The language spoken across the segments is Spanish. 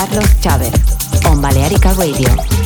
Carlos Chávez on Balearica Radio.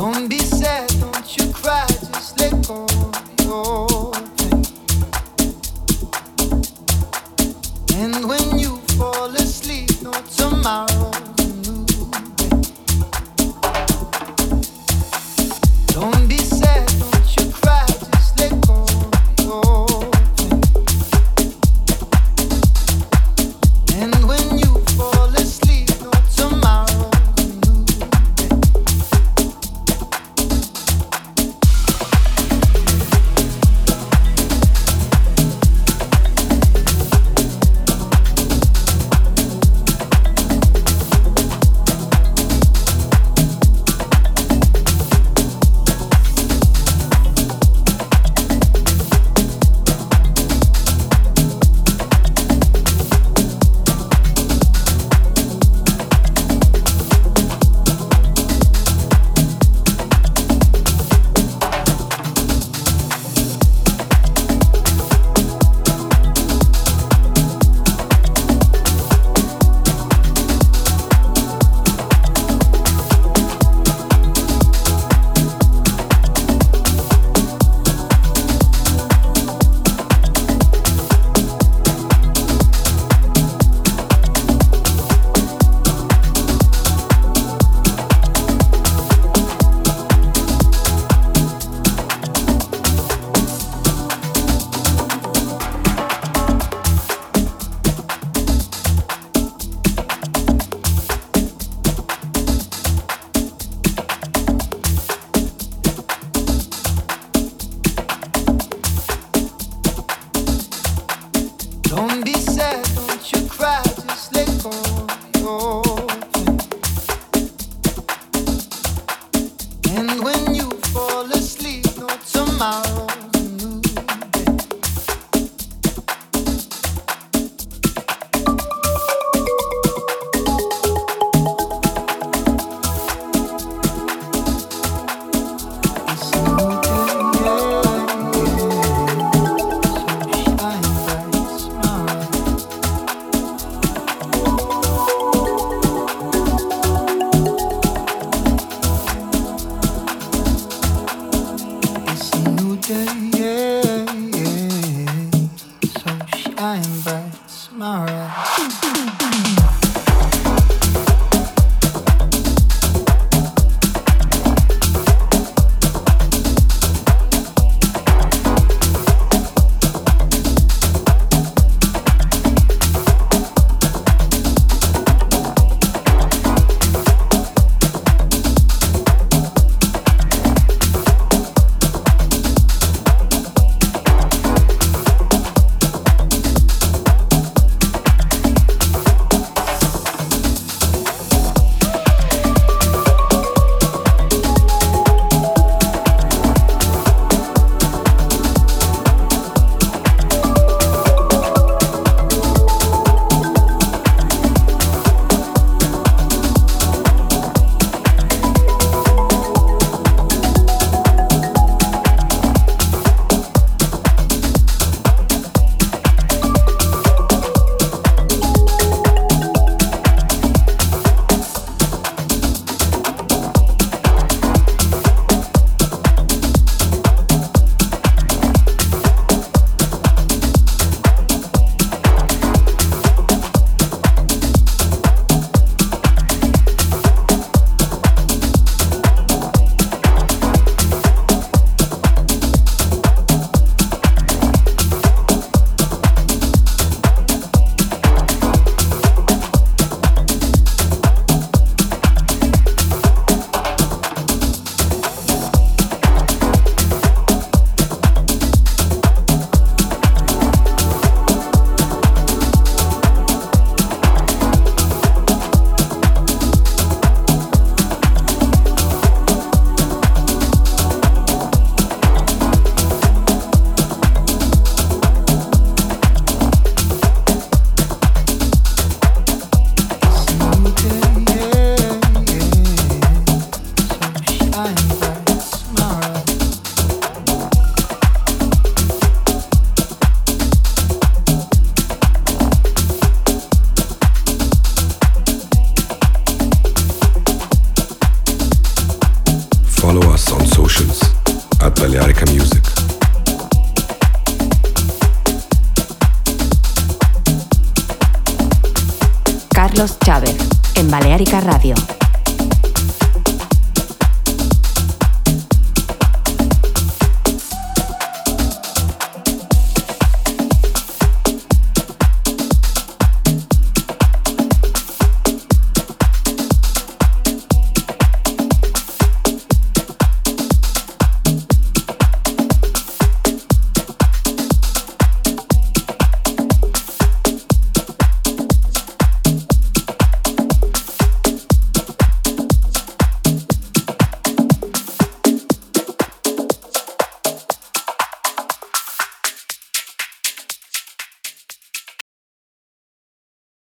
Don't be sad, don't you cry.